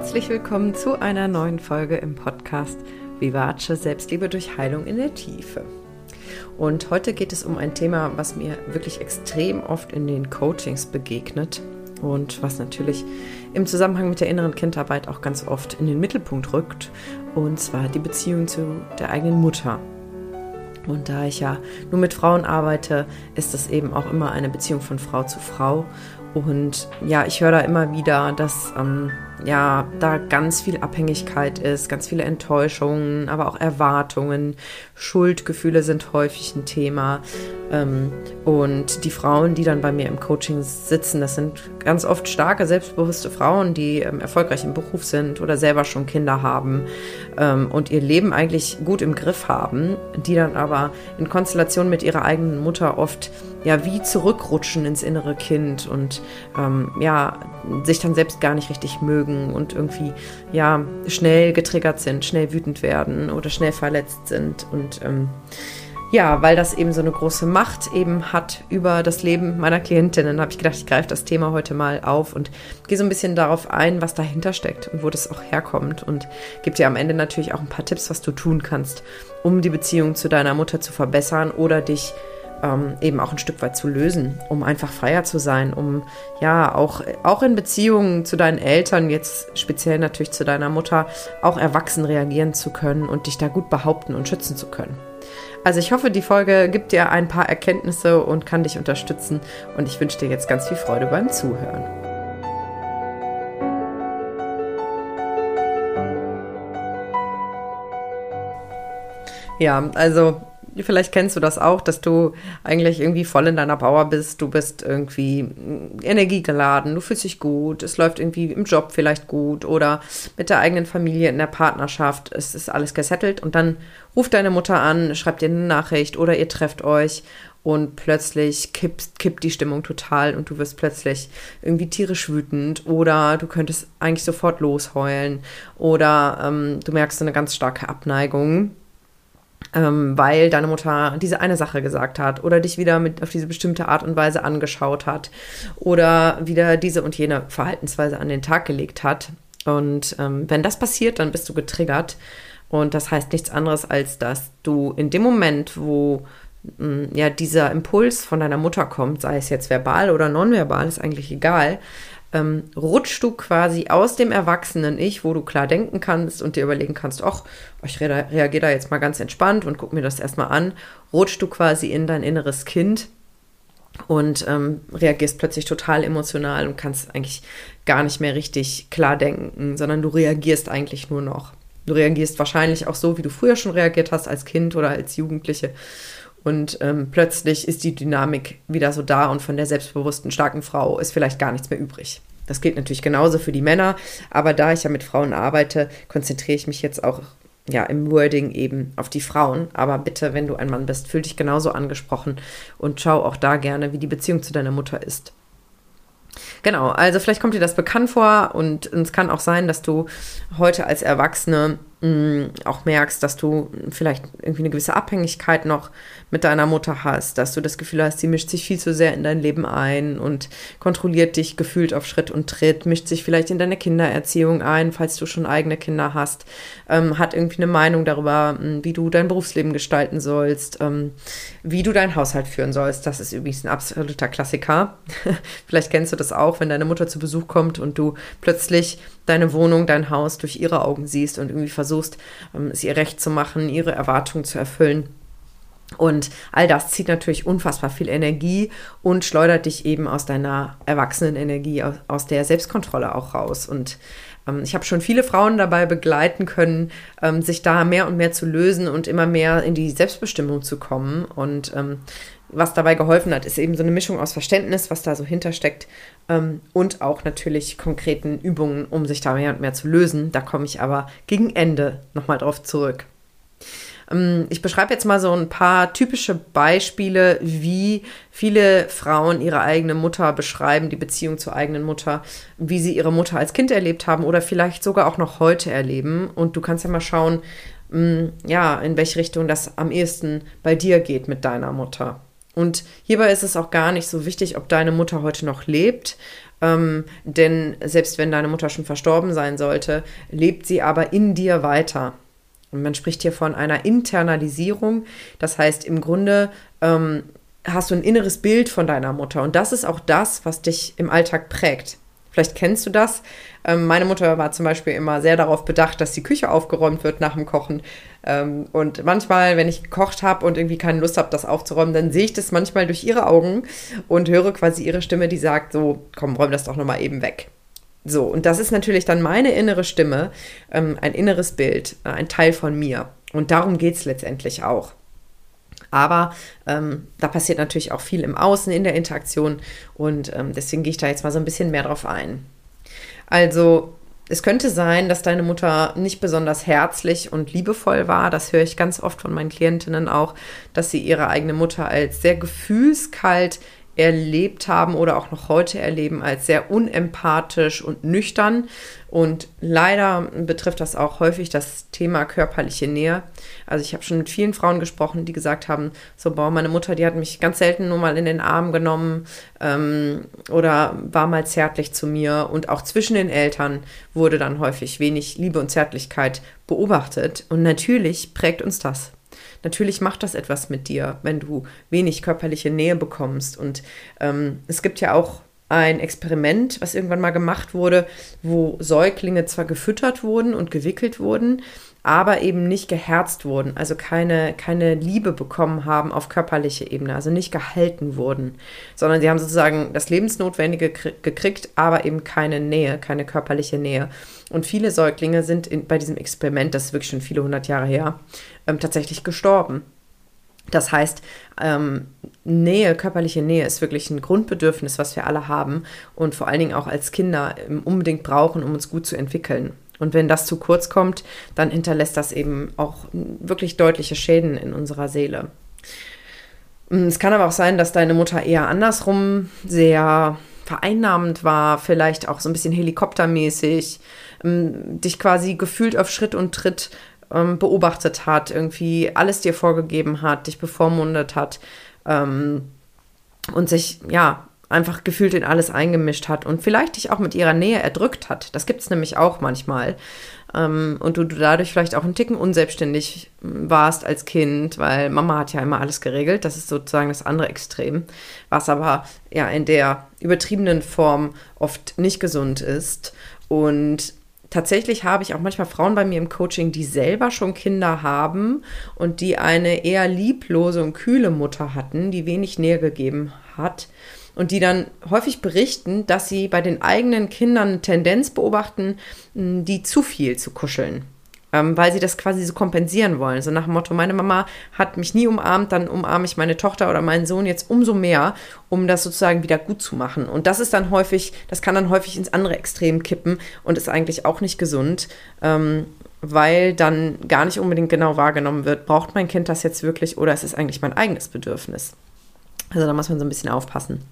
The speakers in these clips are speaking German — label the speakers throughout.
Speaker 1: herzlich willkommen zu einer neuen Folge im Podcast Vivace Selbstliebe durch Heilung in der Tiefe. Und heute geht es um ein Thema, was mir wirklich extrem oft in den Coachings begegnet und was natürlich im Zusammenhang mit der inneren Kindarbeit auch ganz oft in den Mittelpunkt rückt, und zwar die Beziehung zu der eigenen Mutter. Und da ich ja nur mit Frauen arbeite, ist es eben auch immer eine Beziehung von Frau zu Frau. Und ja, ich höre da immer wieder, dass ähm, ja, da ganz viel Abhängigkeit ist, ganz viele Enttäuschungen, aber auch Erwartungen, Schuldgefühle sind häufig ein Thema. Ähm, und die Frauen, die dann bei mir im Coaching sitzen, das sind ganz oft starke, selbstbewusste Frauen, die ähm, erfolgreich im Beruf sind oder selber schon Kinder haben ähm, und ihr Leben eigentlich gut im Griff haben, die dann aber in Konstellation mit ihrer eigenen Mutter oft ja wie zurückrutschen ins innere Kind und ähm, ja sich dann selbst gar nicht richtig mögen und irgendwie ja schnell getriggert sind, schnell wütend werden oder schnell verletzt sind und ähm, ja, weil das eben so eine große Macht eben hat über das Leben meiner Klientinnen, habe ich gedacht, ich greife das Thema heute mal auf und gehe so ein bisschen darauf ein, was dahinter steckt und wo das auch herkommt und gebe dir am Ende natürlich auch ein paar Tipps, was du tun kannst, um die Beziehung zu deiner Mutter zu verbessern oder dich ähm, eben auch ein Stück weit zu lösen, um einfach freier zu sein, um ja auch, auch in Beziehungen zu deinen Eltern, jetzt speziell natürlich zu deiner Mutter, auch erwachsen reagieren zu können und dich da gut behaupten und schützen zu können. Also ich hoffe, die Folge gibt dir ein paar Erkenntnisse und kann dich unterstützen und ich wünsche dir jetzt ganz viel Freude beim Zuhören. Ja, also vielleicht kennst du das auch, dass du eigentlich irgendwie voll in deiner Power bist. Du bist irgendwie energiegeladen, du fühlst dich gut, es läuft irgendwie im Job vielleicht gut oder mit der eigenen Familie in der Partnerschaft. Es ist alles gesettelt und dann ruft deine Mutter an, schreibt dir eine Nachricht oder ihr trefft euch und plötzlich kippt, kippt die Stimmung total und du wirst plötzlich irgendwie tierisch wütend oder du könntest eigentlich sofort losheulen oder ähm, du merkst eine ganz starke Abneigung ähm, weil deine Mutter diese eine Sache gesagt hat oder dich wieder mit auf diese bestimmte Art und Weise angeschaut hat oder wieder diese und jene Verhaltensweise an den Tag gelegt hat. Und ähm, wenn das passiert, dann bist du getriggert. Und das heißt nichts anderes, als dass du in dem Moment, wo mm, ja dieser Impuls von deiner Mutter kommt, sei es jetzt verbal oder nonverbal, ist eigentlich egal, ähm, rutschst du quasi aus dem Erwachsenen-Ich, wo du klar denken kannst und dir überlegen kannst, ach, ich re reagiere da jetzt mal ganz entspannt und guck mir das erstmal an, rutschst du quasi in dein inneres Kind und ähm, reagierst plötzlich total emotional und kannst eigentlich gar nicht mehr richtig klar denken, sondern du reagierst eigentlich nur noch. Du reagierst wahrscheinlich auch so, wie du früher schon reagiert hast als Kind oder als Jugendliche. Und ähm, plötzlich ist die Dynamik wieder so da und von der selbstbewussten, starken Frau ist vielleicht gar nichts mehr übrig. Das gilt natürlich genauso für die Männer, aber da ich ja mit Frauen arbeite, konzentriere ich mich jetzt auch ja, im Wording eben auf die Frauen. Aber bitte, wenn du ein Mann bist, fühl dich genauso angesprochen und schau auch da gerne, wie die Beziehung zu deiner Mutter ist. Genau, also vielleicht kommt dir das bekannt vor und es kann auch sein, dass du heute als Erwachsene mm, auch merkst, dass du vielleicht irgendwie eine gewisse Abhängigkeit noch mit deiner Mutter hast, dass du das Gefühl hast, sie mischt sich viel zu sehr in dein Leben ein und kontrolliert dich gefühlt auf Schritt und Tritt, mischt sich vielleicht in deine Kindererziehung ein, falls du schon eigene Kinder hast, ähm, hat irgendwie eine Meinung darüber, mm, wie du dein Berufsleben gestalten sollst, ähm, wie du deinen Haushalt führen sollst. Das ist übrigens ein absoluter Klassiker. vielleicht kennst du das auch, wenn deine Mutter zu Besuch kommt und du plötzlich deine Wohnung, dein Haus durch ihre Augen siehst und irgendwie versuchst, ähm, es ihr recht zu machen, ihre Erwartungen zu erfüllen. Und all das zieht natürlich unfassbar viel Energie und schleudert dich eben aus deiner Erwachsenenenergie, aus, aus der Selbstkontrolle auch raus. Und ähm, ich habe schon viele Frauen dabei begleiten können, ähm, sich da mehr und mehr zu lösen und immer mehr in die Selbstbestimmung zu kommen. Und ähm, was dabei geholfen hat, ist eben so eine Mischung aus Verständnis, was da so hintersteckt, ähm, und auch natürlich konkreten Übungen, um sich da mehr und mehr zu lösen. Da komme ich aber gegen Ende nochmal drauf zurück. Ähm, ich beschreibe jetzt mal so ein paar typische Beispiele, wie viele Frauen ihre eigene Mutter beschreiben, die Beziehung zur eigenen Mutter, wie sie ihre Mutter als Kind erlebt haben oder vielleicht sogar auch noch heute erleben. Und du kannst ja mal schauen, mm, ja, in welche Richtung das am ehesten bei dir geht mit deiner Mutter. Und hierbei ist es auch gar nicht so wichtig, ob deine Mutter heute noch lebt. Ähm, denn selbst wenn deine Mutter schon verstorben sein sollte, lebt sie aber in dir weiter. Und man spricht hier von einer Internalisierung. Das heißt, im Grunde ähm, hast du ein inneres Bild von deiner Mutter. Und das ist auch das, was dich im Alltag prägt. Vielleicht kennst du das. Ähm, meine Mutter war zum Beispiel immer sehr darauf bedacht, dass die Küche aufgeräumt wird nach dem Kochen. Ähm, und manchmal, wenn ich gekocht habe und irgendwie keine Lust habe, das aufzuräumen, dann sehe ich das manchmal durch ihre Augen und höre quasi ihre Stimme, die sagt so, komm, räum das doch nochmal eben weg. So, und das ist natürlich dann meine innere Stimme, ähm, ein inneres Bild, äh, ein Teil von mir. Und darum geht es letztendlich auch. Aber ähm, da passiert natürlich auch viel im Außen, in der Interaktion und ähm, deswegen gehe ich da jetzt mal so ein bisschen mehr drauf ein. Also es könnte sein, dass deine Mutter nicht besonders herzlich und liebevoll war. Das höre ich ganz oft von meinen Klientinnen auch, dass sie ihre eigene Mutter als sehr gefühlskalt erlebt haben oder auch noch heute erleben als sehr unempathisch und nüchtern. Und leider betrifft das auch häufig das Thema körperliche Nähe. Also ich habe schon mit vielen Frauen gesprochen, die gesagt haben, so, boah, meine Mutter, die hat mich ganz selten nur mal in den Arm genommen ähm, oder war mal zärtlich zu mir. Und auch zwischen den Eltern wurde dann häufig wenig Liebe und Zärtlichkeit beobachtet. Und natürlich prägt uns das. Natürlich macht das etwas mit dir, wenn du wenig körperliche Nähe bekommst. Und ähm, es gibt ja auch ein Experiment, was irgendwann mal gemacht wurde, wo Säuglinge zwar gefüttert wurden und gewickelt wurden, aber eben nicht geherzt wurden, also keine, keine Liebe bekommen haben auf körperlicher Ebene, also nicht gehalten wurden, sondern sie haben sozusagen das Lebensnotwendige gekriegt, aber eben keine Nähe, keine körperliche Nähe. Und viele Säuglinge sind in, bei diesem Experiment, das ist wirklich schon viele hundert Jahre her, ähm, tatsächlich gestorben. Das heißt, ähm, Nähe, körperliche Nähe ist wirklich ein Grundbedürfnis, was wir alle haben und vor allen Dingen auch als Kinder ähm, unbedingt brauchen, um uns gut zu entwickeln. Und wenn das zu kurz kommt, dann hinterlässt das eben auch wirklich deutliche Schäden in unserer Seele. Mm, es kann aber auch sein, dass deine Mutter eher andersrum sehr vereinnahmend war, vielleicht auch so ein bisschen helikoptermäßig, mm, dich quasi gefühlt auf Schritt und Tritt ähm, beobachtet hat, irgendwie alles dir vorgegeben hat, dich bevormundet hat ähm, und sich, ja, einfach gefühlt in alles eingemischt hat und vielleicht dich auch mit ihrer Nähe erdrückt hat. Das gibt es nämlich auch manchmal. Ähm, und du, du, dadurch vielleicht auch einen Ticken unselbstständig warst als Kind, weil Mama hat ja immer alles geregelt. Das ist sozusagen das andere Extrem, was aber ja in der übertriebenen Form oft nicht gesund ist. Und tatsächlich habe ich auch manchmal Frauen bei mir im Coaching, die selber schon Kinder haben und die eine eher lieblose und kühle Mutter hatten, die wenig Nähe gegeben hat und die dann häufig berichten, dass sie bei den eigenen Kindern eine Tendenz beobachten, die zu viel zu kuscheln. Ähm, weil sie das quasi so kompensieren wollen. So nach dem Motto, meine Mama hat mich nie umarmt, dann umarme ich meine Tochter oder meinen Sohn jetzt umso mehr, um das sozusagen wieder gut zu machen. Und das ist dann häufig, das kann dann häufig ins andere Extrem kippen und ist eigentlich auch nicht gesund. Ähm, weil dann gar nicht unbedingt genau wahrgenommen wird, braucht mein Kind das jetzt wirklich oder ist es eigentlich mein eigenes Bedürfnis? Also da muss man so ein bisschen aufpassen.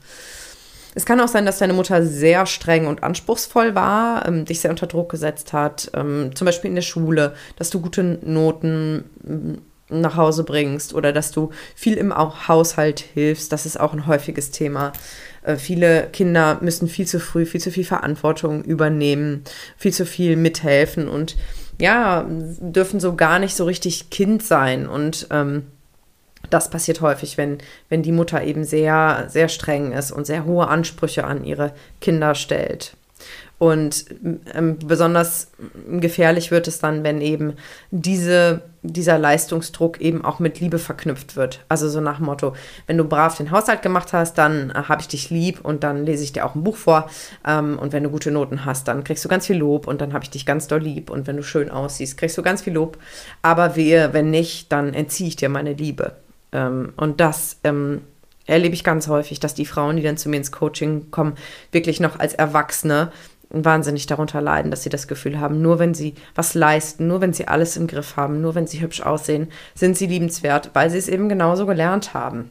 Speaker 1: Es kann auch sein, dass deine Mutter sehr streng und anspruchsvoll war, ähm, dich sehr unter Druck gesetzt hat, ähm, zum Beispiel in der Schule, dass du gute Noten ähm, nach Hause bringst oder dass du viel im Haushalt hilfst. Das ist auch ein häufiges Thema. Äh, viele Kinder müssen viel zu früh, viel zu viel Verantwortung übernehmen, viel zu viel mithelfen und ja, dürfen so gar nicht so richtig Kind sein und ähm, das passiert häufig, wenn, wenn die Mutter eben sehr, sehr streng ist und sehr hohe Ansprüche an ihre Kinder stellt. Und ähm, besonders gefährlich wird es dann, wenn eben diese, dieser Leistungsdruck eben auch mit Liebe verknüpft wird. Also so nach Motto, wenn du brav den Haushalt gemacht hast, dann äh, habe ich dich lieb und dann lese ich dir auch ein Buch vor. Ähm, und wenn du gute Noten hast, dann kriegst du ganz viel Lob und dann habe ich dich ganz doll lieb. Und wenn du schön aussiehst, kriegst du ganz viel Lob. Aber wehe, wenn nicht, dann entziehe ich dir meine Liebe. Ähm, und das ähm, erlebe ich ganz häufig, dass die Frauen, die dann zu mir ins Coaching kommen, wirklich noch als Erwachsene wahnsinnig darunter leiden, dass sie das Gefühl haben, nur wenn sie was leisten, nur wenn sie alles im Griff haben, nur wenn sie hübsch aussehen, sind sie liebenswert, weil sie es eben genauso gelernt haben.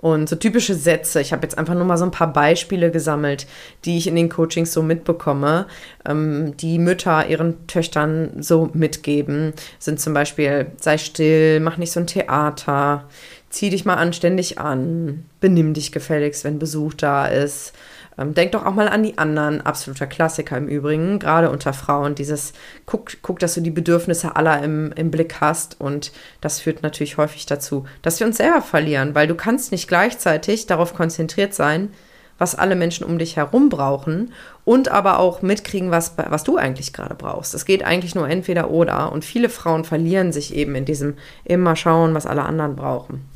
Speaker 1: Und so typische Sätze, ich habe jetzt einfach nur mal so ein paar Beispiele gesammelt, die ich in den Coachings so mitbekomme, ähm, die Mütter ihren Töchtern so mitgeben, sind zum Beispiel, sei still, mach nicht so ein Theater, zieh dich mal anständig an, benimm dich gefälligst, wenn Besuch da ist. Ähm, denk doch auch mal an die anderen, absoluter Klassiker im Übrigen, gerade unter Frauen, dieses guck, guck, dass du die Bedürfnisse aller im, im Blick hast und das führt natürlich häufig dazu, dass wir uns selber verlieren, weil du kannst nicht gleichzeitig darauf konzentriert sein, was alle Menschen um dich herum brauchen und aber auch mitkriegen, was, was du eigentlich gerade brauchst. Es geht eigentlich nur entweder oder und viele Frauen verlieren sich eben in diesem immer schauen, was alle anderen brauchen.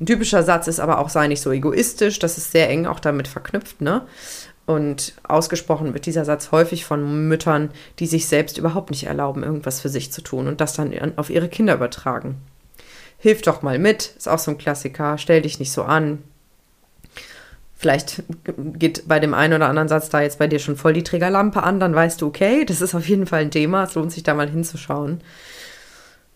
Speaker 1: Ein typischer Satz ist aber auch, sei nicht so egoistisch, das ist sehr eng auch damit verknüpft, ne? Und ausgesprochen wird dieser Satz häufig von Müttern, die sich selbst überhaupt nicht erlauben, irgendwas für sich zu tun und das dann auf ihre Kinder übertragen. Hilf doch mal mit, ist auch so ein Klassiker, stell dich nicht so an. Vielleicht geht bei dem einen oder anderen Satz da jetzt bei dir schon voll die Trägerlampe an, dann weißt du, okay, das ist auf jeden Fall ein Thema, es lohnt sich da mal hinzuschauen.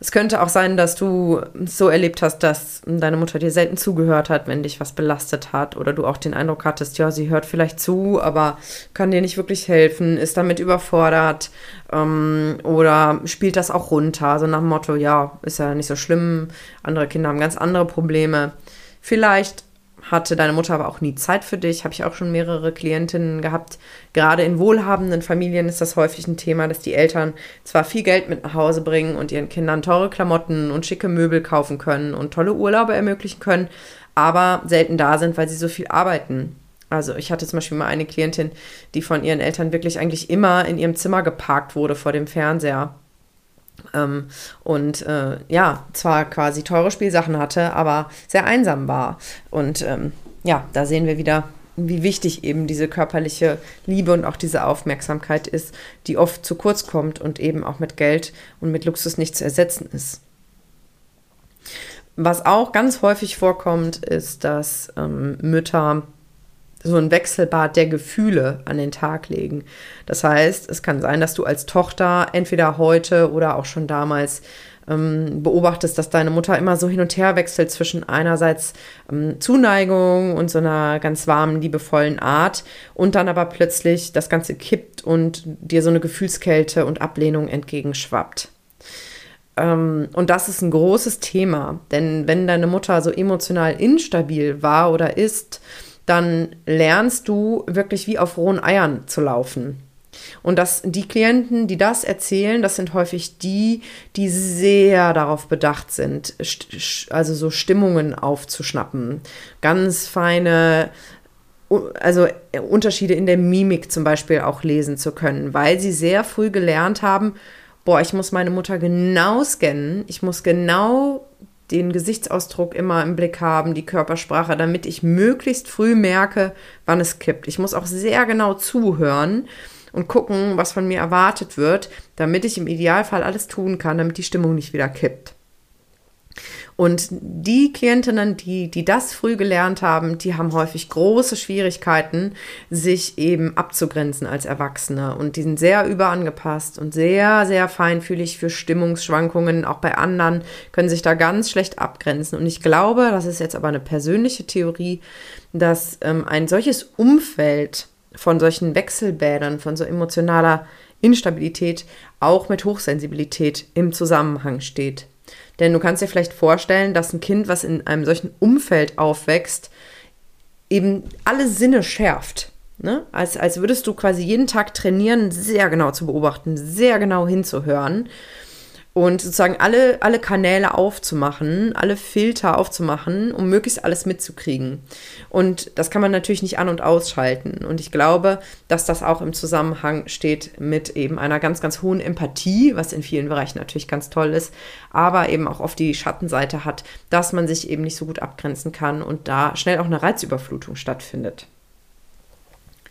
Speaker 1: Es könnte auch sein, dass du so erlebt hast, dass deine Mutter dir selten zugehört hat, wenn dich was belastet hat oder du auch den Eindruck hattest, ja, sie hört vielleicht zu, aber kann dir nicht wirklich helfen, ist damit überfordert ähm, oder spielt das auch runter, so nach dem Motto, ja, ist ja nicht so schlimm, andere Kinder haben ganz andere Probleme. Vielleicht hatte deine Mutter aber auch nie Zeit für dich. Habe ich auch schon mehrere Klientinnen gehabt. Gerade in wohlhabenden Familien ist das häufig ein Thema, dass die Eltern zwar viel Geld mit nach Hause bringen und ihren Kindern teure Klamotten und schicke Möbel kaufen können und tolle Urlaube ermöglichen können, aber selten da sind, weil sie so viel arbeiten. Also ich hatte zum Beispiel mal eine Klientin, die von ihren Eltern wirklich eigentlich immer in ihrem Zimmer geparkt wurde vor dem Fernseher ähm, und äh, ja, zwar quasi teure Spielsachen hatte, aber sehr einsam war. Und ähm, ja, da sehen wir wieder, wie wichtig eben diese körperliche Liebe und auch diese Aufmerksamkeit ist, die oft zu kurz kommt und eben auch mit Geld und mit Luxus nicht zu ersetzen ist. Was auch ganz häufig vorkommt, ist, dass ähm, Mütter so ein Wechselbad der Gefühle an den Tag legen. Das heißt, es kann sein, dass du als Tochter entweder heute oder auch schon damals ähm, beobachtest, dass deine Mutter immer so hin und her wechselt zwischen einerseits ähm, Zuneigung und so einer ganz warmen, liebevollen Art und dann aber plötzlich das Ganze kippt und dir so eine Gefühlskälte und Ablehnung entgegenschwappt. Ähm, und das ist ein großes Thema, denn wenn deine Mutter so emotional instabil war oder ist, dann lernst du wirklich wie auf rohen Eiern zu laufen. Und das, die Klienten, die das erzählen, das sind häufig die, die sehr darauf bedacht sind, also so Stimmungen aufzuschnappen. Ganz feine, also Unterschiede in der Mimik zum Beispiel auch lesen zu können, weil sie sehr früh gelernt haben, boah, ich muss meine Mutter genau scannen, ich muss genau den Gesichtsausdruck immer im Blick haben, die Körpersprache, damit ich möglichst früh merke, wann es kippt. Ich muss auch sehr genau zuhören und gucken, was von mir erwartet wird, damit ich im Idealfall alles tun kann, damit die Stimmung nicht wieder kippt. Und die Klientinnen, die, die das früh gelernt haben, die haben häufig große Schwierigkeiten, sich eben abzugrenzen als Erwachsene. Und die sind sehr überangepasst und sehr, sehr feinfühlig für Stimmungsschwankungen. Auch bei anderen können sich da ganz schlecht abgrenzen. Und ich glaube, das ist jetzt aber eine persönliche Theorie, dass ähm, ein solches Umfeld von solchen Wechselbädern, von so emotionaler Instabilität auch mit Hochsensibilität im Zusammenhang steht. Denn du kannst dir vielleicht vorstellen, dass ein Kind, was in einem solchen Umfeld aufwächst, eben alle Sinne schärft. Ne? Als, als würdest du quasi jeden Tag trainieren, sehr genau zu beobachten, sehr genau hinzuhören und sozusagen alle, alle Kanäle aufzumachen, alle Filter aufzumachen, um möglichst alles mitzukriegen. Und das kann man natürlich nicht an- und ausschalten. Und ich glaube, dass das auch im Zusammenhang steht mit eben einer ganz, ganz hohen Empathie, was in vielen Bereichen natürlich ganz toll ist, aber eben auch auf die Schattenseite hat, dass man sich eben nicht so gut abgrenzen kann und da schnell auch eine Reizüberflutung stattfindet.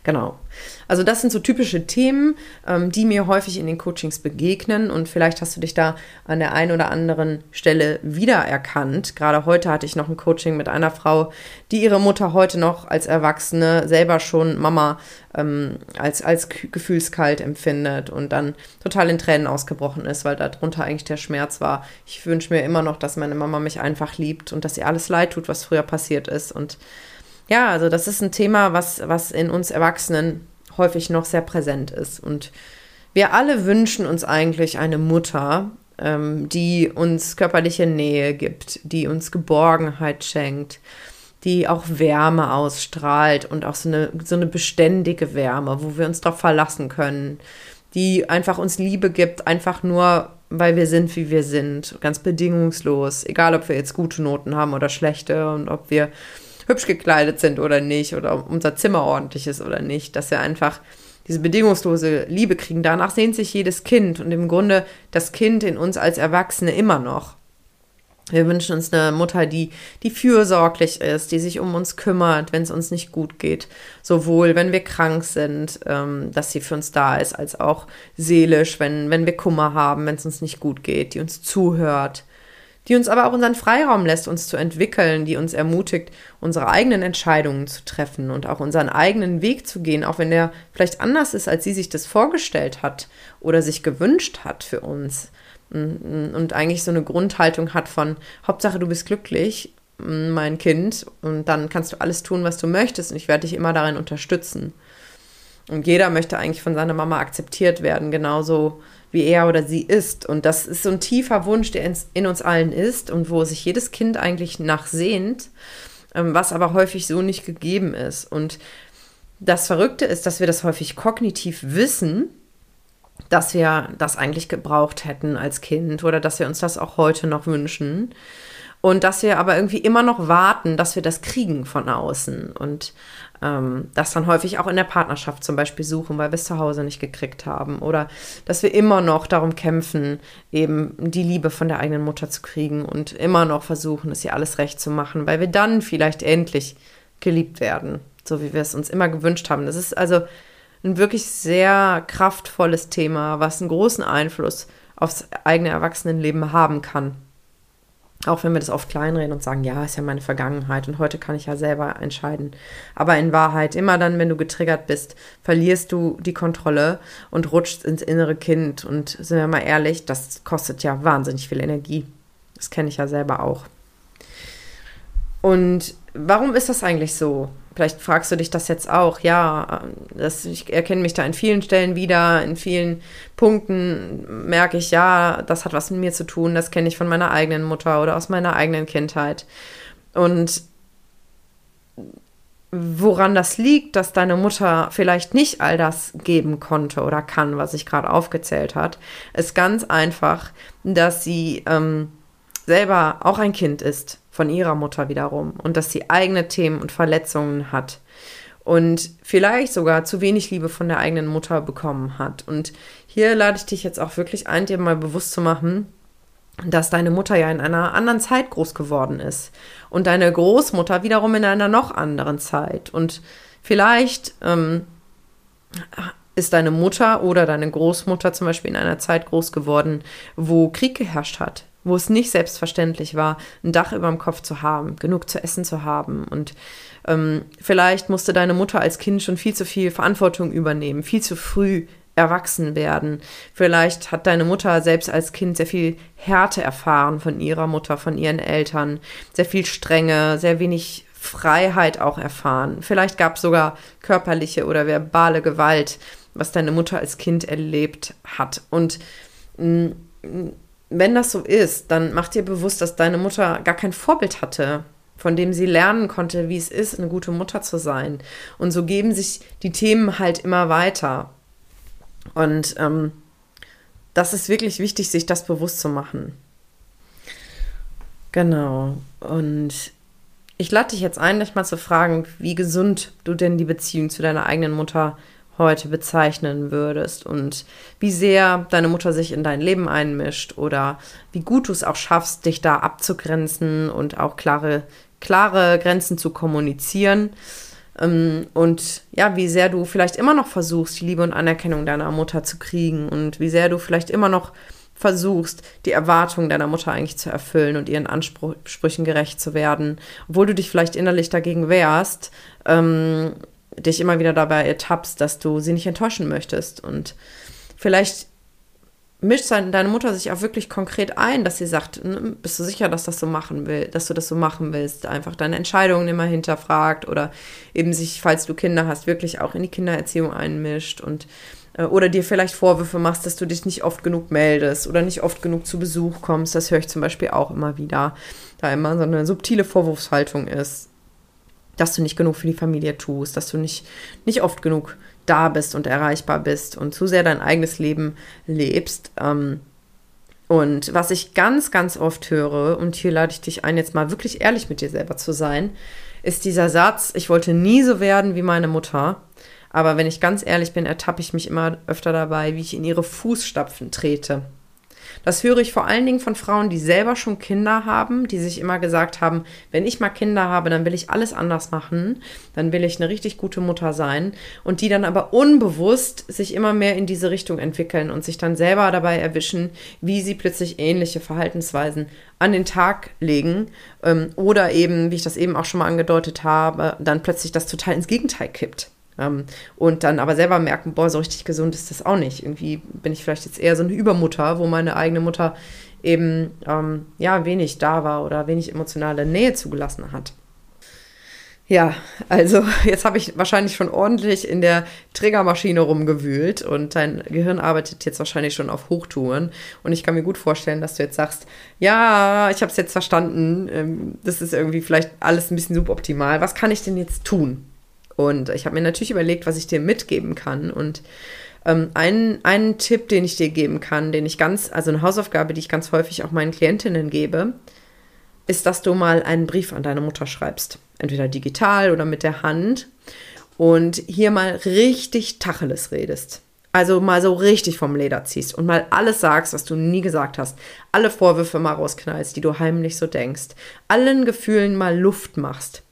Speaker 1: Genau. Also das sind so typische Themen, ähm, die mir häufig in den Coachings begegnen und vielleicht hast du dich da an der einen oder anderen Stelle wiedererkannt. Gerade heute hatte ich noch ein Coaching mit einer Frau, die ihre Mutter heute noch als Erwachsene selber schon Mama ähm, als, als gefühlskalt empfindet und dann total in Tränen ausgebrochen ist, weil darunter eigentlich der Schmerz war. Ich wünsche mir immer noch, dass meine Mama mich einfach liebt und dass ihr alles leid tut, was früher passiert ist und ja, also das ist ein Thema, was, was in uns Erwachsenen häufig noch sehr präsent ist. Und wir alle wünschen uns eigentlich eine Mutter ähm, die uns körperliche Nähe gibt, die uns Geborgenheit schenkt, die auch Wärme ausstrahlt und auch so eine, so eine beständige Wärme, wo wir uns darauf verlassen können, die einfach uns Liebe gibt, einfach nur, weil wir sind, wie wir sind, ganz bedingungslos, egal ob wir jetzt gute Noten haben oder schlechte und ob wir hübsch gekleidet sind oder nicht oder unser Zimmer ordentlich ist oder nicht, dass wir einfach diese bedingungslose Liebe kriegen. Danach sehnt sich jedes Kind und im Grunde das Kind in uns als Erwachsene immer noch. Wir wünschen uns eine Mutter, die, die fürsorglich ist, die sich um uns kümmert, wenn es uns nicht gut geht. Sowohl, wenn wir krank sind, ähm, dass sie für uns da ist, als auch seelisch, wenn, wenn wir Kummer haben, wenn es uns nicht gut geht, die uns zuhört, die uns aber auch unseren Freiraum lässt, uns zu entwickeln, die uns ermutigt, unsere eigenen Entscheidungen zu treffen und auch unseren eigenen Weg zu gehen, auch wenn der vielleicht anders ist, als sie sich das vorgestellt hat oder sich gewünscht hat für uns und eigentlich so eine Grundhaltung hat von Hauptsache du bist glücklich, mein Kind, und dann kannst du alles tun, was du möchtest und ich werde dich immer darin unterstützen. Und jeder möchte eigentlich von seiner Mama akzeptiert werden, genauso wie er oder sie ist. Und das ist so ein tiefer Wunsch, der in, uns allen ist und wo sich jedes Kind eigentlich nachsehnt, ähm, was aber häufig so nicht gegeben ist. Und das Verrückte ist, dass wir das häufig kognitiv wissen, dass wir das eigentlich gebraucht hätten als Kind oder dass wir uns das auch heute noch wünschen. Und dass wir aber irgendwie immer noch warten, dass wir das kriegen von außen. Und ähm, das dann häufig auch in der Partnerschaft zum Beispiel suchen, weil wir es zu Hause nicht gekriegt haben. Oder dass wir immer noch darum kämpfen, eben die Liebe von der eigenen Mutter zu kriegen und immer noch versuchen, es ihr alles recht zu machen, weil wir dann vielleicht endlich geliebt werden, so wie wir es uns immer gewünscht haben. Das ist also ein wirklich sehr kraftvolles Thema, was einen großen Einfluss aufs eigene Erwachsenenleben haben kann. Auch wenn wir das oft kleinreden und sagen, ja, ist ja meine Vergangenheit und heute kann ich ja selber entscheiden. Aber in Wahrheit, immer dann, wenn du getriggert bist, verlierst du die Kontrolle und rutschst ins innere Kind. Und sind wir mal ehrlich, das kostet ja wahnsinnig viel Energie. Das kenne ich ja selber auch. Und warum ist das eigentlich so? Vielleicht fragst du dich das jetzt auch. Ja, das, ich erkenne mich da in vielen Stellen wieder, in vielen Punkten merke ich, ja, das hat was mit mir zu tun, das kenne ich von meiner eigenen Mutter oder aus meiner eigenen Kindheit. Und woran das liegt, dass deine Mutter vielleicht nicht all das geben konnte oder kann, was ich gerade aufgezählt hat, ist ganz einfach, dass sie ähm, selber auch ein Kind ist von ihrer Mutter wiederum und dass sie eigene Themen und Verletzungen hat und vielleicht sogar zu wenig Liebe von der eigenen Mutter bekommen hat. Und hier lade ich dich jetzt auch wirklich ein, dir mal bewusst zu machen, dass deine Mutter ja in einer anderen Zeit groß geworden ist und deine Großmutter wiederum in einer noch anderen Zeit. Und vielleicht ähm, ist deine Mutter oder deine Großmutter zum Beispiel in einer Zeit groß geworden, wo Krieg geherrscht hat, wo es nicht selbstverständlich war, ein Dach über dem Kopf zu haben, genug zu essen zu haben. Und ähm, vielleicht musste deine Mutter als Kind schon viel zu viel Verantwortung übernehmen, viel zu früh erwachsen werden. Vielleicht hat deine Mutter selbst als Kind sehr viel Härte erfahren von ihrer Mutter, von ihren Eltern, sehr viel Strenge, sehr wenig Freiheit auch erfahren. Vielleicht gab es sogar körperliche oder verbale Gewalt, was deine Mutter als Kind erlebt hat. Und mm, wenn das so ist, dann mach dir bewusst, dass deine Mutter gar kein Vorbild hatte, von dem sie lernen konnte, wie es ist, eine gute Mutter zu sein. Und so geben sich die Themen halt immer weiter. Und ähm, das ist wirklich wichtig, sich das bewusst zu machen. Genau. Und ich lade dich jetzt ein, dich mal zu fragen, wie gesund du denn die Beziehung zu deiner eigenen Mutter heute bezeichnen würdest und wie sehr deine Mutter sich in dein Leben einmischt oder wie gut du es auch schaffst, dich da abzugrenzen und auch klare, klare Grenzen zu kommunizieren. Ähm, und ja, wie sehr du vielleicht immer noch versuchst, die Liebe und Anerkennung deiner Mutter zu kriegen und wie sehr du vielleicht immer noch versuchst, die Erwartungen deiner Mutter eigentlich zu erfüllen und ihren Ansprüchen gerecht zu werden, obwohl du dich vielleicht innerlich dagegen wehrst. Ähm, dich immer wieder dabei ertappst, dass du sie nicht enttäuschen möchtest. Und vielleicht mischt deine Mutter sich auch wirklich konkret ein, dass sie sagt, bist du sicher, dass das so machen will, dass du das so machen willst, einfach deine Entscheidungen immer hinterfragt oder eben sich, falls du Kinder hast, wirklich auch in die Kindererziehung einmischt und äh, oder dir vielleicht Vorwürfe machst, dass du dich nicht oft genug meldest oder nicht oft genug zu Besuch kommst. Das höre ich zum Beispiel auch immer wieder, da immer so eine subtile Vorwurfshaltung ist, dass du nicht genug für die Familie tust, dass du nicht, nicht oft genug da bist und erreichbar bist und zu sehr dein eigenes Leben lebst. Ähm, und was ich ganz, ganz oft höre, und hier lade ich dich ein, jetzt mal wirklich ehrlich mit dir selber zu sein, ist dieser Satz, ich wollte nie so werden wie meine Mutter. Aber wenn ich ganz ehrlich bin, ertappe ich mich immer öfter dabei, wie ich in ihre Fußstapfen trete. Das höre ich vor allen Dingen von Frauen, die selber schon Kinder haben, die sich immer gesagt haben, wenn ich mal Kinder habe, dann will ich alles anders machen, dann will ich eine richtig gute Mutter sein und die dann aber unbewusst sich immer mehr in diese Richtung entwickeln und sich dann selber dabei erwischen, wie sie plötzlich ähnliche Verhaltensweisen an den Tag legen ähm, oder eben, wie ich das eben auch schon mal angedeutet habe, dann plötzlich das total ins Gegenteil kippt. Ähm, und dann aber selber merken, boah, so richtig gesund ist das auch nicht. Irgendwie bin ich vielleicht jetzt eher so eine Übermutter, wo meine eigene Mutter eben ähm, ja wenig da war oder wenig emotionale Nähe zugelassen hat. Ja, also jetzt habe ich wahrscheinlich schon ordentlich in der Triggermaschine rumgewühlt und dein Gehirn arbeitet jetzt wahrscheinlich schon auf Hochtouren. Und ich kann mir gut vorstellen, dass du jetzt sagst, ja, ich habe es jetzt verstanden, ähm, das ist irgendwie vielleicht alles ein bisschen suboptimal. Was kann ich denn jetzt tun? Und ich habe mir natürlich überlegt, was ich dir mitgeben kann. Und ähm, ein, einen Tipp, den ich dir geben kann, den ich ganz, also eine Hausaufgabe, die ich ganz häufig auch meinen Klientinnen gebe, ist, dass du mal einen Brief an deine Mutter schreibst. Entweder digital oder mit der Hand. Und hier mal richtig Tacheles redest. Also mal so richtig vom Leder ziehst und mal alles sagst, was du nie gesagt hast. Alle Vorwürfe mal rausknallst, die du heimlich so denkst. Allen Gefühlen mal Luft machst.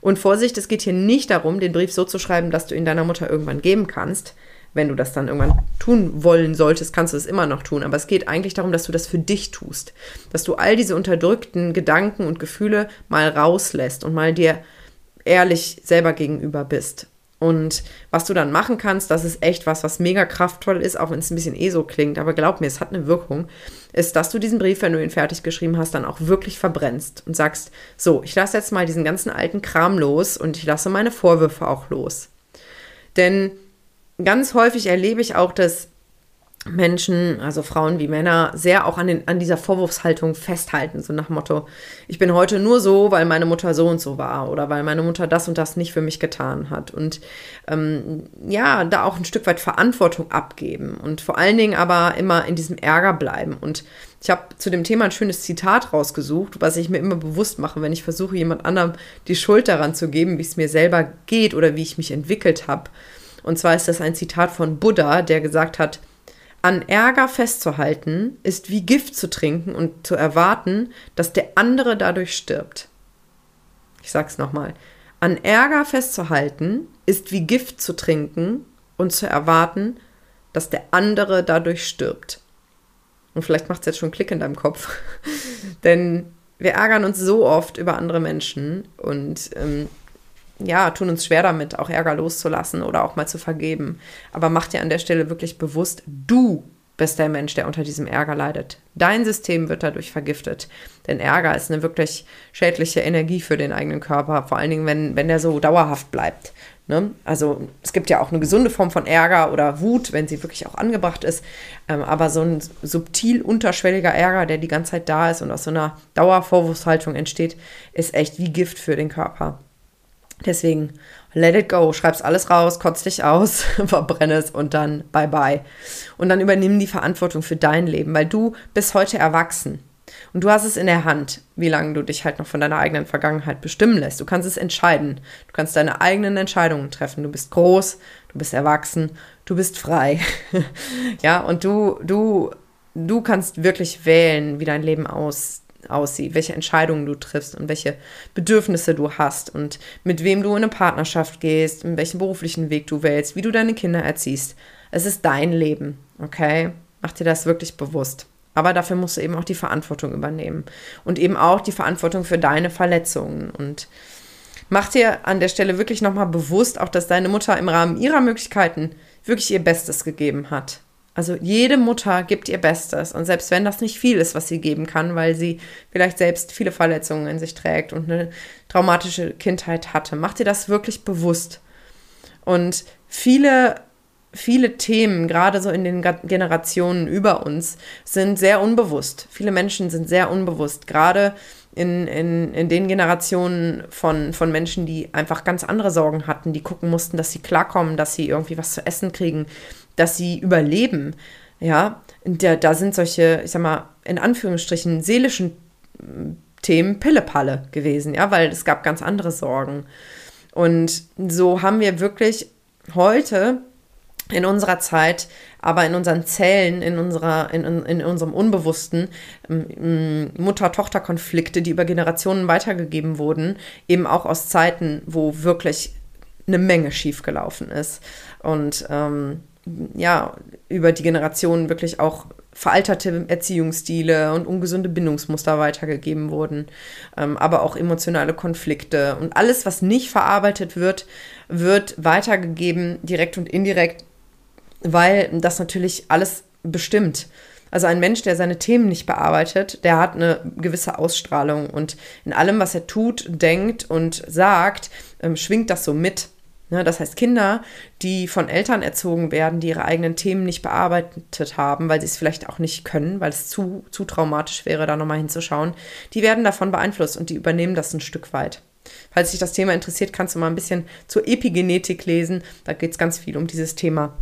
Speaker 1: Und Vorsicht, es geht hier nicht darum, den Brief so zu schreiben, dass du ihn deiner Mutter irgendwann geben kannst. Wenn du das dann irgendwann tun wollen solltest, kannst du es immer noch tun. Aber es geht eigentlich darum, dass du das für dich tust. Dass du all diese unterdrückten Gedanken und Gefühle mal rauslässt und mal dir ehrlich selber gegenüber bist. Und was du dann machen kannst, das ist echt was, was mega kraftvoll ist, auch wenn es ein bisschen eh so klingt, aber glaub mir, es hat eine Wirkung, ist, dass du diesen Brief, wenn du ihn fertig geschrieben hast, dann auch wirklich verbrennst und sagst, so, ich lasse jetzt mal diesen ganzen alten Kram los und ich lasse meine Vorwürfe auch los. Denn ganz häufig erlebe ich auch, dass Menschen, also Frauen wie Männer, sehr auch an, den, an dieser Vorwurfshaltung festhalten. So nach Motto, ich bin heute nur so, weil meine Mutter so und so war oder weil meine Mutter das und das nicht für mich getan hat. Und ähm, ja, da auch ein Stück weit Verantwortung abgeben und vor allen Dingen aber immer in diesem Ärger bleiben. Und ich habe zu dem Thema ein schönes Zitat rausgesucht, was ich mir immer bewusst mache, wenn ich versuche, jemand anderem die Schuld daran zu geben, wie es mir selber geht oder wie ich mich entwickelt habe. Und zwar ist das ein Zitat von Buddha, der gesagt hat, an Ärger festzuhalten, ist wie Gift zu trinken und zu erwarten, dass der andere dadurch stirbt. Ich sag's nochmal. An Ärger festzuhalten, ist wie Gift zu trinken und zu erwarten, dass der andere dadurch stirbt. Und vielleicht macht es jetzt schon Klick in deinem Kopf. Denn wir ärgern uns so oft über andere Menschen und ähm, ja, tun uns schwer damit, auch Ärger loszulassen oder auch mal zu vergeben. Aber mach dir an der Stelle wirklich bewusst, du bist der Mensch, der unter diesem Ärger leidet. Dein System wird dadurch vergiftet. Denn Ärger ist eine wirklich schädliche Energie für den eigenen Körper, vor allen Dingen, wenn, wenn der so dauerhaft bleibt. Ne? Also es gibt ja auch eine gesunde Form von Ärger oder Wut, wenn sie wirklich auch angebracht ist. Ähm, aber so ein subtil unterschwelliger Ärger, der die ganze Zeit da ist und aus so einer Dauervorwurfshaltung entsteht, ist echt wie Gift für den Körper. Deswegen, let it go, schreib's alles raus, kotz dich aus, verbrenne es und dann bye bye. Und dann übernimm die Verantwortung für dein Leben, weil du bist heute erwachsen. Und du hast es in der Hand, wie lange du dich halt noch von deiner eigenen Vergangenheit bestimmen lässt. Du kannst es entscheiden. Du kannst deine eigenen Entscheidungen treffen. Du bist groß, du bist erwachsen, du bist frei. ja, und du, du, du kannst wirklich wählen, wie dein Leben aussieht aussieht, welche Entscheidungen du triffst und welche Bedürfnisse du hast und mit wem du in eine Partnerschaft gehst, in welchen beruflichen Weg du wählst, wie du deine Kinder erziehst. Es ist dein Leben, okay? Mach dir das wirklich bewusst. Aber dafür musst du eben auch die Verantwortung übernehmen und eben auch die Verantwortung für deine Verletzungen und mach dir an der Stelle wirklich nochmal bewusst, auch dass deine Mutter im Rahmen ihrer Möglichkeiten wirklich ihr Bestes gegeben hat. Also jede Mutter gibt ihr Bestes. Und selbst wenn das nicht viel ist, was sie geben kann, weil sie vielleicht selbst viele Verletzungen in sich trägt und eine traumatische Kindheit hatte, macht ihr das wirklich bewusst. Und viele viele Themen, gerade so in den Generationen über uns, sind sehr unbewusst. Viele Menschen sind sehr unbewusst, gerade in, in, in den Generationen von, von Menschen, die einfach ganz andere Sorgen hatten, die gucken mussten, dass sie klarkommen, dass sie irgendwie was zu essen kriegen, dass sie überleben. Ja, da, da sind solche, ich sag mal, in Anführungsstrichen seelischen hm, Themen Pillepalle gewesen, ja, weil es gab ganz andere Sorgen. Und so haben wir wirklich heute in unserer Zeit, aber in unseren Zellen, in, unserer, in, in unserem Unbewussten ähm, Mutter-Tochter-Konflikte, die über Generationen weitergegeben wurden, eben auch aus Zeiten, wo wirklich eine Menge schiefgelaufen ist. Und ähm, ja, über die Generationen wirklich auch veralterte Erziehungsstile und ungesunde Bindungsmuster weitergegeben wurden, ähm, aber auch emotionale Konflikte und alles, was nicht verarbeitet wird, wird weitergegeben, direkt und indirekt weil das natürlich alles bestimmt. Also ein Mensch, der seine Themen nicht bearbeitet, der hat eine gewisse Ausstrahlung und in allem, was er tut, denkt und sagt, ähm, schwingt das so mit. Ne, das heißt, Kinder, die von Eltern erzogen werden, die ihre eigenen Themen nicht bearbeitet haben, weil sie es vielleicht auch nicht können, weil es zu, zu traumatisch wäre, da nochmal hinzuschauen, die werden davon beeinflusst und die übernehmen das ein Stück weit. Falls dich das Thema interessiert, kannst du mal ein bisschen zur Epigenetik lesen. Da geht es ganz viel um dieses Thema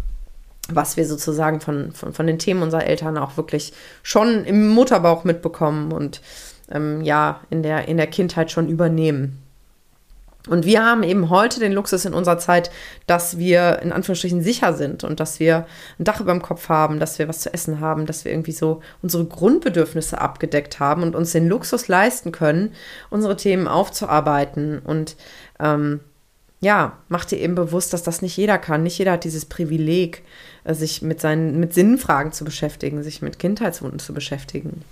Speaker 1: was wir sozusagen von, von, von den Themen unserer Eltern auch wirklich schon im Mutterbauch mitbekommen und ähm, ja, in der, in der Kindheit schon übernehmen. Und wir haben eben heute den Luxus in unserer Zeit, dass wir in Anführungsstrichen sicher sind und dass wir ein Dach über dem Kopf haben, dass wir was zu essen haben, dass wir irgendwie so unsere Grundbedürfnisse abgedeckt haben und uns den Luxus leisten können, unsere Themen aufzuarbeiten. Und ähm, ja, mach dir eben bewusst, dass das nicht jeder kann. Nicht jeder hat dieses Privileg, äh, sich mit seinen, mit Sinnfragen zu beschäftigen, sich mit Kindheitswunden zu beschäftigen.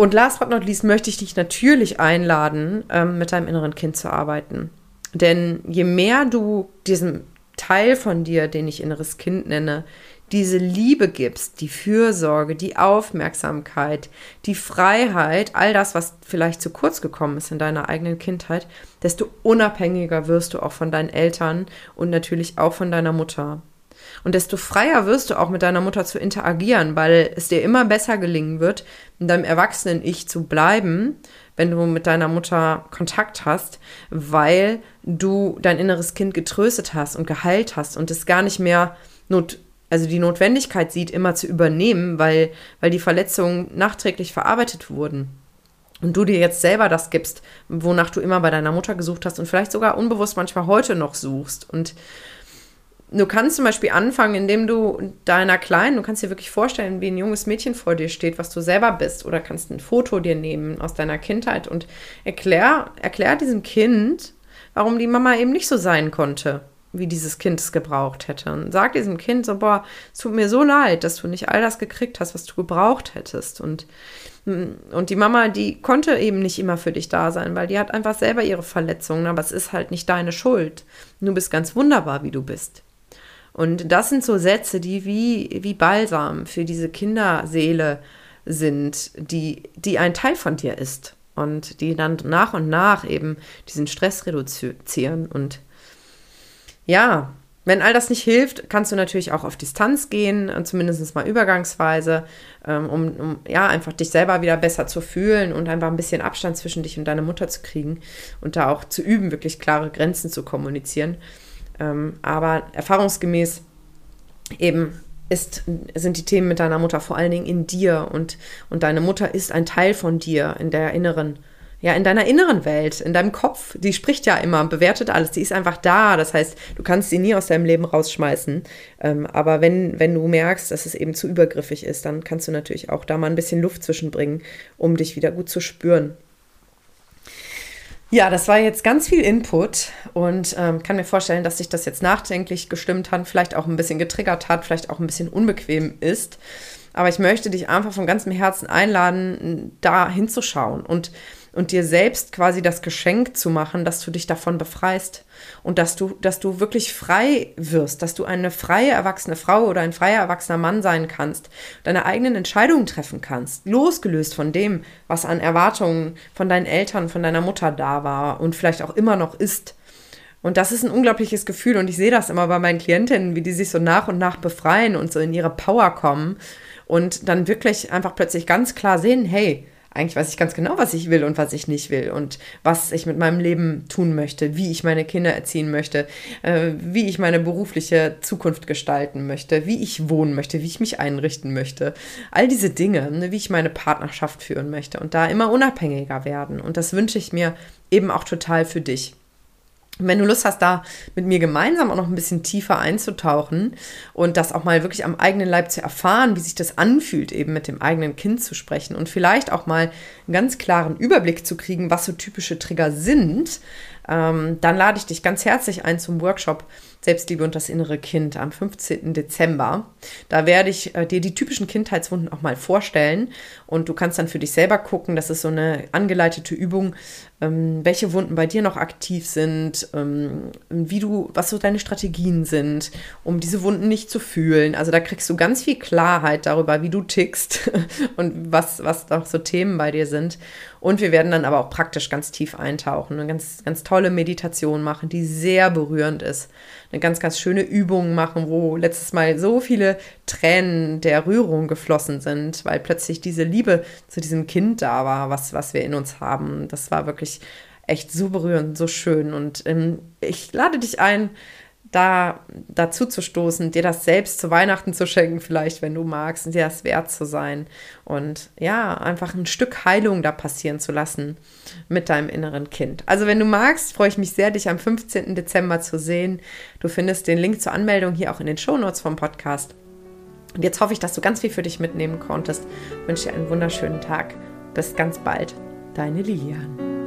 Speaker 1: Und last but not least möchte ich dich natürlich einladen, ähm, mit deinem inneren Kind zu arbeiten. Denn je mehr du diesem Teil von dir, den ich inneres Kind nenne, diese Liebe gibst, die Fürsorge, die Aufmerksamkeit, die Freiheit, all das, was vielleicht zu kurz gekommen ist in deiner eigenen Kindheit, desto unabhängiger wirst du auch von deinen Eltern und natürlich auch von deiner Mutter. Und desto freier wirst du auch mit deiner Mutter zu interagieren, weil es dir immer besser gelingen wird, in deinem erwachsenen Ich zu bleiben, wenn du mit deiner Mutter Kontakt hast, weil du dein inneres Kind getröstet hast und geheilt hast und es gar nicht mehr not also die Notwendigkeit sieht, immer zu übernehmen, weil, weil die Verletzungen nachträglich verarbeitet wurden. Und du dir jetzt selber das gibst, wonach du immer bei deiner Mutter gesucht hast und vielleicht sogar unbewusst manchmal heute noch suchst. Und du kannst zum Beispiel anfangen, indem du deiner Kleinen, du kannst dir wirklich vorstellen, wie ein junges Mädchen vor dir steht, was du selber bist, oder kannst ein Foto dir nehmen aus deiner Kindheit und erklär, erklär diesem Kind, warum die Mama eben nicht so sein konnte wie dieses Kind es gebraucht hätte. Und sag diesem Kind so, boah, es tut mir so leid, dass du nicht all das gekriegt hast, was du gebraucht hättest. Und, und die Mama, die konnte eben nicht immer für dich da sein, weil die hat einfach selber ihre Verletzungen, aber es ist halt nicht deine Schuld. Du bist ganz wunderbar, wie du bist. Und das sind so Sätze, die wie, wie Balsam für diese Kinderseele sind, die, die ein Teil von dir ist und die dann nach und nach eben diesen Stress reduzieren und ja, wenn all das nicht hilft, kannst du natürlich auch auf Distanz gehen, zumindest mal übergangsweise, ähm, um, um, ja einfach dich selber wieder besser zu fühlen und einfach ein bisschen Abstand zwischen dich und deiner Mutter zu kriegen und da auch zu üben, wirklich klare Grenzen zu kommunizieren. Ähm, aber erfahrungsgemäß eben ist, sind die Themen mit deiner Mutter vor allen Dingen in dir und, und deine Mutter ist ein Teil von dir in der inneren ja, in deiner inneren Welt, in deinem Kopf. Die spricht ja immer, bewertet alles, die ist einfach da. Das heißt, du kannst sie nie aus deinem Leben rausschmeißen. Ähm, aber wenn, wenn du merkst, dass es eben zu übergriffig ist, dann kannst du natürlich auch da mal ein bisschen Luft zwischenbringen, um dich wieder gut zu spüren. Ja, das war jetzt ganz viel Input und ähm, kann mir vorstellen, dass sich das jetzt nachdenklich gestimmt hat, vielleicht auch ein bisschen getriggert hat, vielleicht auch ein bisschen unbequem ist. Aber ich möchte dich einfach von ganzem Herzen einladen, da hinzuschauen und und dir selbst quasi das Geschenk zu machen, dass du dich davon befreist und dass du, dass du wirklich frei wirst, dass du eine freie erwachsene Frau oder ein freier erwachsener Mann sein kannst, deine eigenen Entscheidungen treffen kannst, losgelöst von dem, was an Erwartungen von deinen Eltern, von deiner Mutter da war und vielleicht auch immer noch ist. Und das ist ein unglaubliches Gefühl und ich sehe das immer bei meinen Klientinnen, wie die sich so nach und nach befreien und so in ihre Power kommen und dann wirklich einfach plötzlich ganz klar sehen, hey, eigentlich weiß ich ganz genau, was ich will und was ich nicht will und was ich mit meinem Leben tun möchte, wie ich meine Kinder erziehen möchte, äh, wie ich meine berufliche Zukunft gestalten möchte, wie ich wohnen möchte, wie ich mich einrichten möchte. All diese Dinge, ne, wie ich meine Partnerschaft führen möchte und da immer unabhängiger werden. Und das wünsche ich mir eben auch total für dich wenn du Lust hast, da mit mir gemeinsam auch noch ein bisschen tiefer einzutauchen und das auch mal wirklich am eigenen Leib zu erfahren, wie sich das anfühlt, eben mit dem eigenen Kind zu sprechen und vielleicht auch mal einen ganz klaren Überblick zu kriegen, was so typische Trigger sind, ähm, dann lade ich dich ganz herzlich ein zum Workshop Selbstliebe und das innere Kind am 15. Dezember. Da werde ich äh, dir die typischen Kindheitswunden auch mal vorstellen und du kannst dann für dich selber gucken. Das ist so eine angeleitete Übung, ähm, welche Wunden bei dir noch aktiv sind, ähm, wie du, was so deine Strategien sind, um diese Wunden nicht zu fühlen. Also da kriegst du ganz viel Klarheit darüber, wie du tickst und was, was noch so Themen bei dir sind. Und wir werden dann aber auch praktisch ganz tief eintauchen, eine ganz, ganz tolle Meditation machen, die sehr berührend ist. Eine ganz, ganz schöne Übung machen, wo letztes Mal so viele Tränen der Rührung geflossen sind, weil plötzlich diese Liebe zu diesem Kind da war, was, was wir in uns haben. Das war wirklich echt so berührend, so schön. Und ähm, ich lade dich ein, da dazu zu stoßen, dir das selbst zu Weihnachten zu schenken, vielleicht, wenn du magst, und dir das wert zu sein und ja, einfach ein Stück Heilung da passieren zu lassen mit deinem inneren Kind. Also, wenn du magst, freue ich mich sehr, dich am 15. Dezember zu sehen. Du findest den Link zur Anmeldung hier auch in den Shownotes vom Podcast. Und jetzt hoffe ich, dass du ganz viel für dich mitnehmen konntest. Ich wünsche dir einen wunderschönen Tag. Bis ganz bald. Deine Lilian.